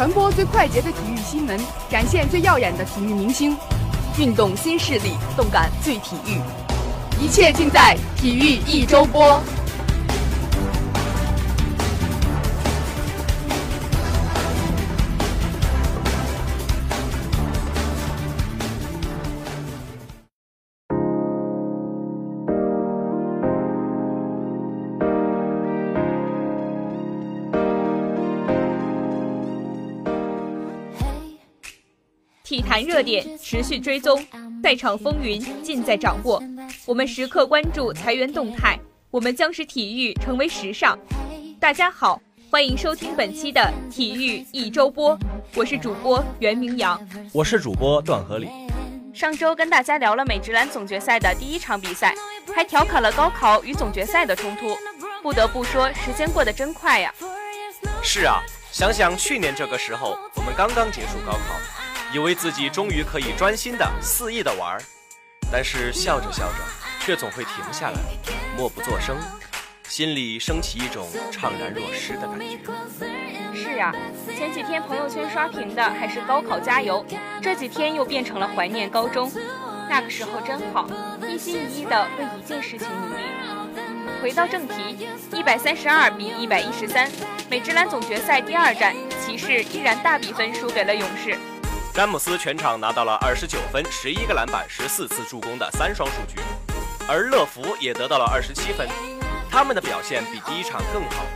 传播最快捷的体育新闻，展现最耀眼的体育明星，运动新势力，动感最体育，一切尽在体育一周播。体坛热点持续追踪，赛场风云尽在掌握。我们时刻关注裁员动态，我们将使体育成为时尚。大家好，欢迎收听本期的体育一周播，我是主播袁明阳，我是主播段和礼。上周跟大家聊了美职篮总决赛的第一场比赛，还调侃了高考与总决赛的冲突。不得不说，时间过得真快呀。是啊，想想去年这个时候，我们刚刚结束高考。以为自己终于可以专心的肆意的玩儿，但是笑着笑着，却总会停下来，默不作声，心里升起一种怅然若失的感觉。是呀，前几天朋友圈刷屏的还是高考加油，这几天又变成了怀念高中。那个时候真好，一心一意的为一件事情努力。回到正题，一百三十二比一百一十三，美职篮总决赛第二战，骑士依然大比分输给了勇士。詹姆斯全场拿到了二十九分、十一个篮板、十四次助攻的三双数据，而乐福也得到了二十七分。他们的表现比第一场更好，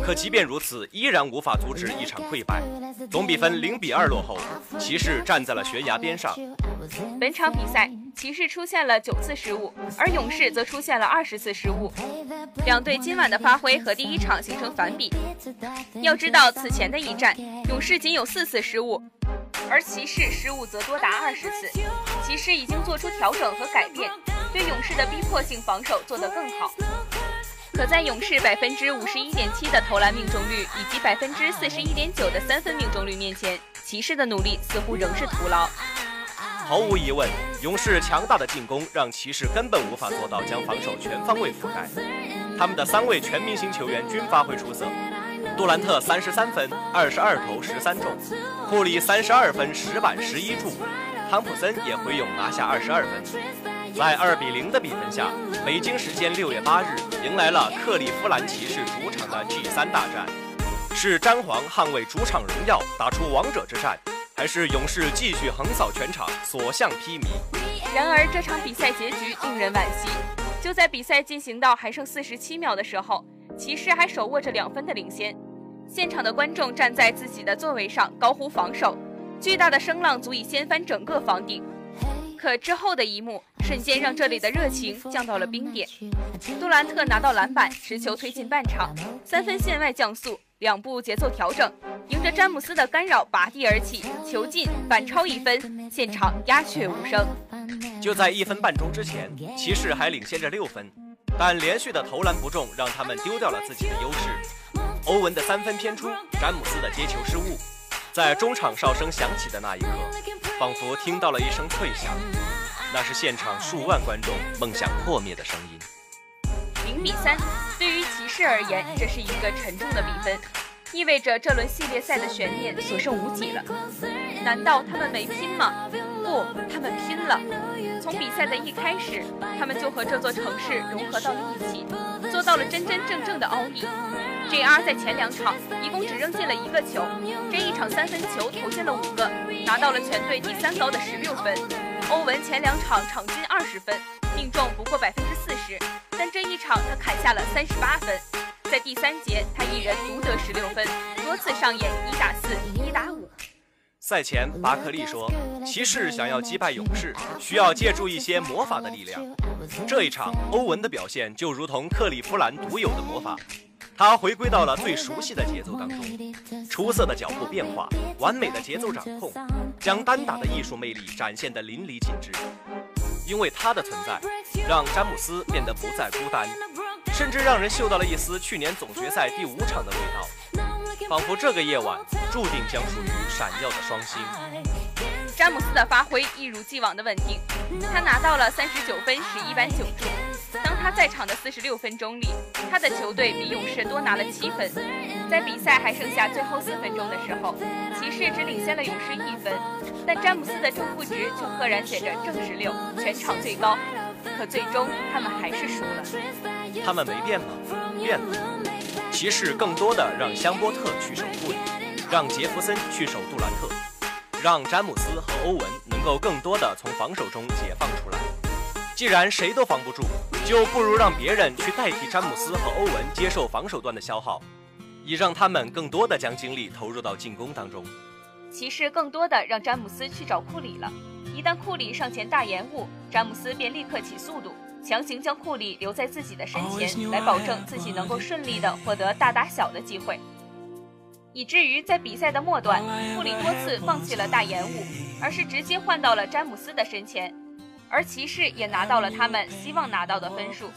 可即便如此，依然无法阻止一场溃败。总比分零比二落后，骑士站在了悬崖边上。本场比赛，骑士出现了九次失误，而勇士则出现了二十次失误。两队今晚的发挥和第一场形成反比。要知道，此前的一战，勇士仅有四次失误。而骑士失误则多达二十次，骑士已经做出调整和改变，对勇士的逼迫性防守做得更好。可在勇士百分之五十一点七的投篮命中率以及百分之四十一点九的三分命中率面前，骑士的努力似乎仍是徒劳。毫无疑问，勇士强大的进攻让骑士根本无法做到将防守全方位覆盖。他们的三位全明星球员均发挥出色。杜兰特三十三分，二十二投十三中；库里三十二分，十板十一助；汤普森也回勇拿下二十二分。在二比零的比分下，北京时间六月八日迎来了克利夫兰骑士主场的 G 三大战。是詹皇捍卫主场荣耀，打出王者之战，还是勇士继续横扫全场，所向披靡？然而这场比赛结局令人惋惜。就在比赛进行到还剩四十七秒的时候。骑士还手握着两分的领先，现场的观众站在自己的座位上高呼防守，巨大的声浪足以掀翻整个房顶。可之后的一幕瞬间让这里的热情降到了冰点。杜兰特拿到篮板，持球推进半场，三分线外降速，两步节奏调整，迎着詹姆斯的干扰拔地而起，球进反超一分，现场鸦雀无声。就在一分半钟之前，骑士还领先着六分。但连续的投篮不中，让他们丢掉了自己的优势。欧文的三分偏出，詹姆斯的接球失误，在中场哨声响起的那一刻，仿佛听到了一声脆响，那是现场数万观众梦想破灭的声音。零比三，对于骑士而言，这是一个沉重的比分，意味着这轮系列赛的悬念所剩无几了。难道他们没拼吗？不，他们拼了。从比赛的一开始，他们就和这座城市融合到了一起，做到了真真正正的奥义。JR 在前两场一共只扔进了一个球，这一场三分球投进了五个，拿到了全队第三高的十六分。欧文前两场场均二十分，命中不过百分之四十，但这一场他砍下了三十八分。在第三节，他一人独得十六分，多次上演一打四、一打五。赛前，巴克利说：“骑士想要击败勇士，需要借助一些魔法的力量。这一场，欧文的表现就如同克利夫兰独有的魔法，他回归到了最熟悉的节奏当中，出色的脚步变化，完美的节奏掌控，将单打的艺术魅力展现得淋漓尽致。因为他的存在，让詹姆斯变得不再孤单，甚至让人嗅到了一丝去年总决赛第五场的味道。”仿佛这个夜晚注定将属于闪耀的双星。詹姆斯的发挥一如既往的稳定，他拿到了三十九分、十一板、九助。当他在场的四十六分钟里，他的球队比勇士多拿了七分。在比赛还剩下最后四分钟的时候，骑士只领先了勇士一分，但詹姆斯的正负值却赫然写着正十六，全场最高。可最终他们还是输了。他们没变吗？变了。骑士更多的让香波特去守护里，让杰弗森去守杜兰特，让詹姆斯和欧文能够更多的从防守中解放出来。既然谁都防不住，就不如让别人去代替詹姆斯和欧文接受防守端的消耗，以让他们更多的将精力投入到进攻当中。骑士更多的让詹姆斯去找库里了。一旦库里上前大延误，詹姆斯便立刻起速度，强行将库里留在自己的身前，来保证自己能够顺利的获得大打小的机会。以至于在比赛的末段，库里多次放弃了大延误，而是直接换到了詹姆斯的身前，而骑士也拿到了他们希望拿到的分数。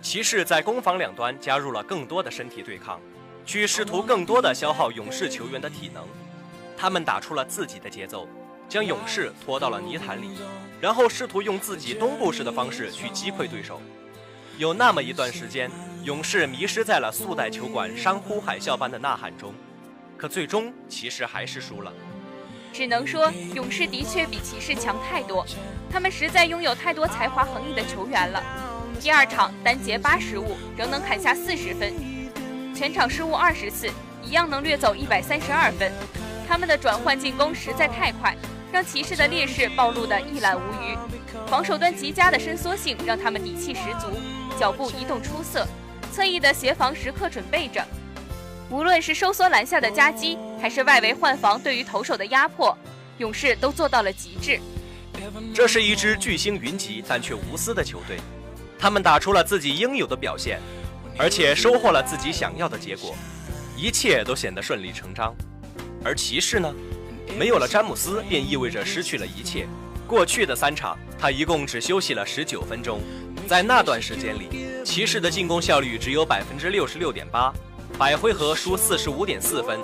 骑士在攻防两端加入了更多的身体对抗，去试图更多的消耗勇士球员的体能，他们打出了自己的节奏。将勇士拖到了泥潭里，然后试图用自己东部式的方式去击溃对手。有那么一段时间，勇士迷失在了速贷球馆山呼海啸般的呐喊中，可最终骑士还是输了。只能说，勇士的确比骑士强太多，他们实在拥有太多才华横溢的球员了。第二场单节八失误，仍能砍下四十分，全场失误二十次，一样能掠走一百三十二分。他们的转换进攻实在太快。让骑士的劣势暴露得一览无余，防守端极佳的伸缩性让他们底气十足，脚步移动出色，侧翼的协防时刻准备着。无论是收缩篮下的夹击，还是外围换防对于投手的压迫，勇士都做到了极致。这是一支巨星云集但却无私的球队，他们打出了自己应有的表现，而且收获了自己想要的结果，一切都显得顺理成章。而骑士呢？没有了詹姆斯，便意味着失去了一切。过去的三场，他一共只休息了十九分钟，在那段时间里，骑士的进攻效率只有百分之六十六点八，百回合输四十五点四分。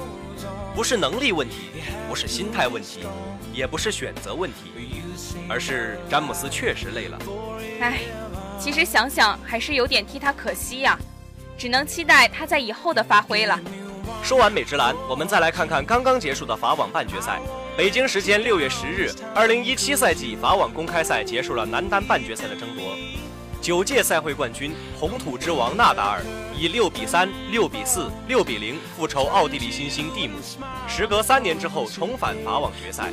不是能力问题，不是心态问题，也不是选择问题，而是詹姆斯确实累了。唉，其实想想还是有点替他可惜呀，只能期待他在以后的发挥了。说完美职篮，我们再来看看刚刚结束的法网半决赛。北京时间六月十日，二零一七赛季法网公开赛结束了男单半决赛的争夺。九届赛会冠军红土之王纳达尔以六比三、六比四、六比零复仇奥地利新星蒂姆，时隔三年之后重返法网决赛。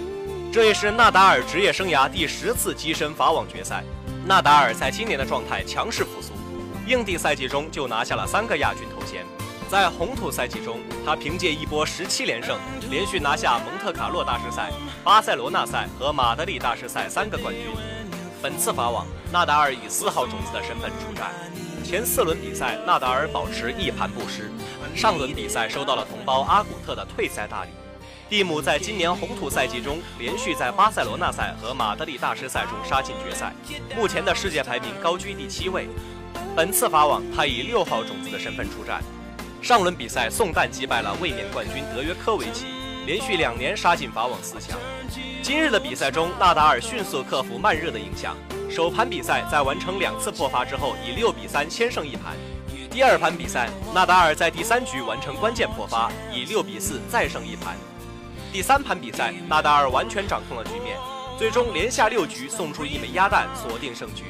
这也是纳达尔职业生涯第十次跻身法网决赛。纳达尔在今年的状态强势复苏，硬地赛季中就拿下了三个亚军头衔。在红土赛季中，他凭借一波十七连胜，连续拿下蒙特卡洛大师赛、巴塞罗那赛和马德里大师赛三个冠军。本次法网，纳达尔以四号种子的身份出战。前四轮比赛，纳达尔保持一盘不失。上轮比赛收到了同胞阿古特的退赛大礼。蒂姆在今年红土赛季中，连续在巴塞罗那赛和马德里大师赛中杀进决赛，目前的世界排名高居第七位。本次法网，他以六号种子的身份出战。上轮比赛，宋旦击败了卫冕冠军德约科维奇，连续两年杀进法网四强。今日的比赛中，纳达尔迅速克服慢热的影响，首盘比赛在完成两次破发之后，以六比三先胜一盘。第二盘比赛，纳达尔在第三局完成关键破发，以六比四再胜一盘。第三盘比赛，纳达尔完全掌控了局面，最终连下六局送出一枚鸭蛋，锁定胜局。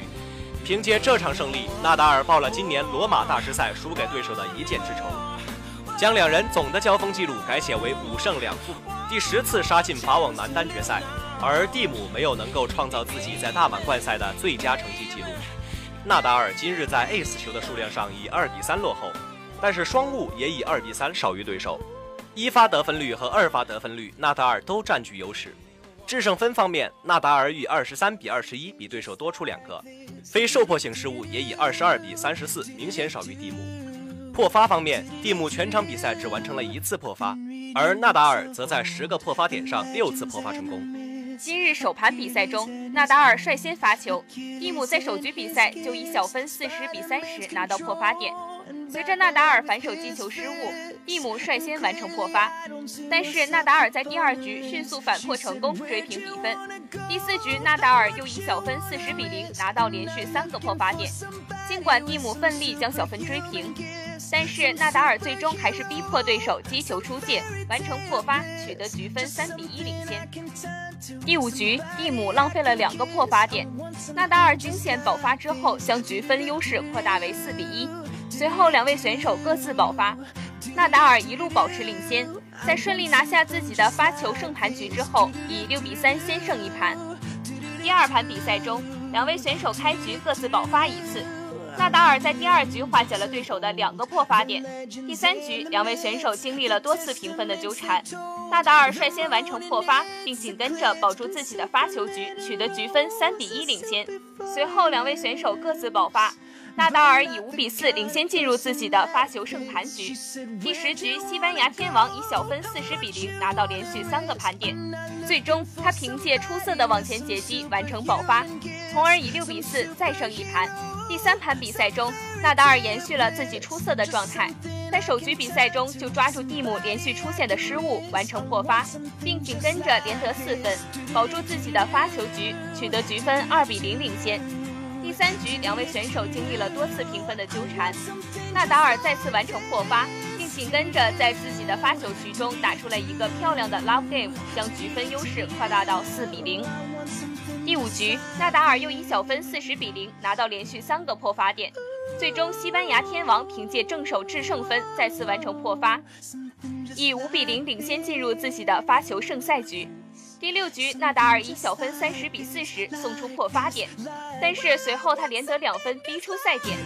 凭借这场胜利，纳达尔报了今年罗马大师赛输给对手的一箭之仇。将两人总的交锋记录改写为五胜两负，第十次杀进法网男单决赛，而蒂姆没有能够创造自己在大满贯赛的最佳成绩记录。纳达尔今日在 ace 球的数量上以二比三落后，但是双误也以二比三少于对手。一发得分率和二发得分率，纳达尔都占据优势。制胜分方面，纳达尔以二十三比二十一比对手多出两个，非受迫性失误也以二十二比三十四明显少于蒂姆。破发方面，蒂姆全场比赛只完成了一次破发，而纳达尔则在十个破发点上六次破发成功。今日首盘比赛中，纳达尔率先发球，蒂姆在首局比赛就以小分四十比三十拿到破发点。随着纳达尔反手击球失误，蒂姆率先完成破发，但是纳达尔在第二局迅速反破成功，追平比分。第四局，纳达尔又以小分四十比零拿到连续三个破发点。尽管蒂姆奋力将小分追平，但是纳达尔最终还是逼迫对手击球出界，完成破发，取得局分三比一领先。第五局，蒂姆浪费了两个破发点，纳达尔惊险爆发之后，将局分优势扩大为四比一。随后两位选手各自爆发。纳达尔一路保持领先，在顺利拿下自己的发球胜盘局之后，以六比三先胜一盘。第二盘比赛中，两位选手开局各自爆发一次。纳达尔在第二局化解了对手的两个破发点。第三局，两位选手经历了多次平分的纠缠，纳达尔率先完成破发，并紧跟着保住自己的发球局，取得局分三比一领先。随后两位选手各自爆发。纳达尔以五比四领先进入自己的发球胜盘局。第十局，西班牙天王以小分四十比零拿到连续三个盘点，最终他凭借出色的往前截击完成爆发，从而以六比四再胜一盘。第三盘比赛中，纳达尔延续了自己出色的状态，在首局比赛中就抓住蒂姆连续出现的失误完成破发，并紧跟着连得四分，保住自己的发球局，取得局分二比零领先。第三局，两位选手经历了多次平分的纠缠，纳达尔再次完成破发，并紧跟着在自己的发球局中打出了一个漂亮的 love game，将局分优势扩大到四比零。第五局，纳达尔又以小分四十比零拿到连续三个破发点，最终西班牙天王凭借正手制胜分再次完成破发，以五比零领先进入自己的发球胜赛局。第六局，纳达尔以小分三十比四十送出破发点，但是随后他连得两分逼出赛点。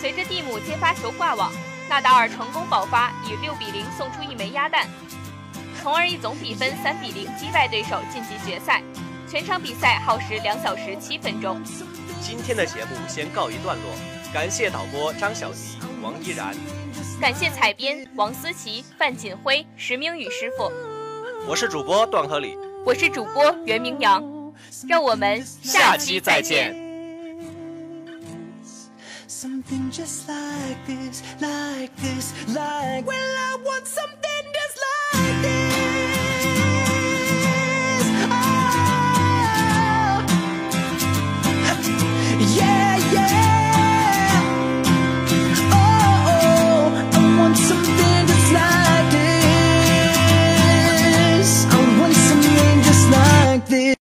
随着蒂姆接发球挂网，纳达尔成功爆发，以六比零送出一枚鸭蛋，从而以总比分三比零击败对手晋级决赛。全场比赛耗时两小时七分钟。今天的节目先告一段落，感谢导播张小迪、王依然，感谢采编王思琪、范锦辉、石明宇师傅。我是主播段和礼。我是主播袁明阳，让我们下期再见。Something just like this, like this, like well, I want something.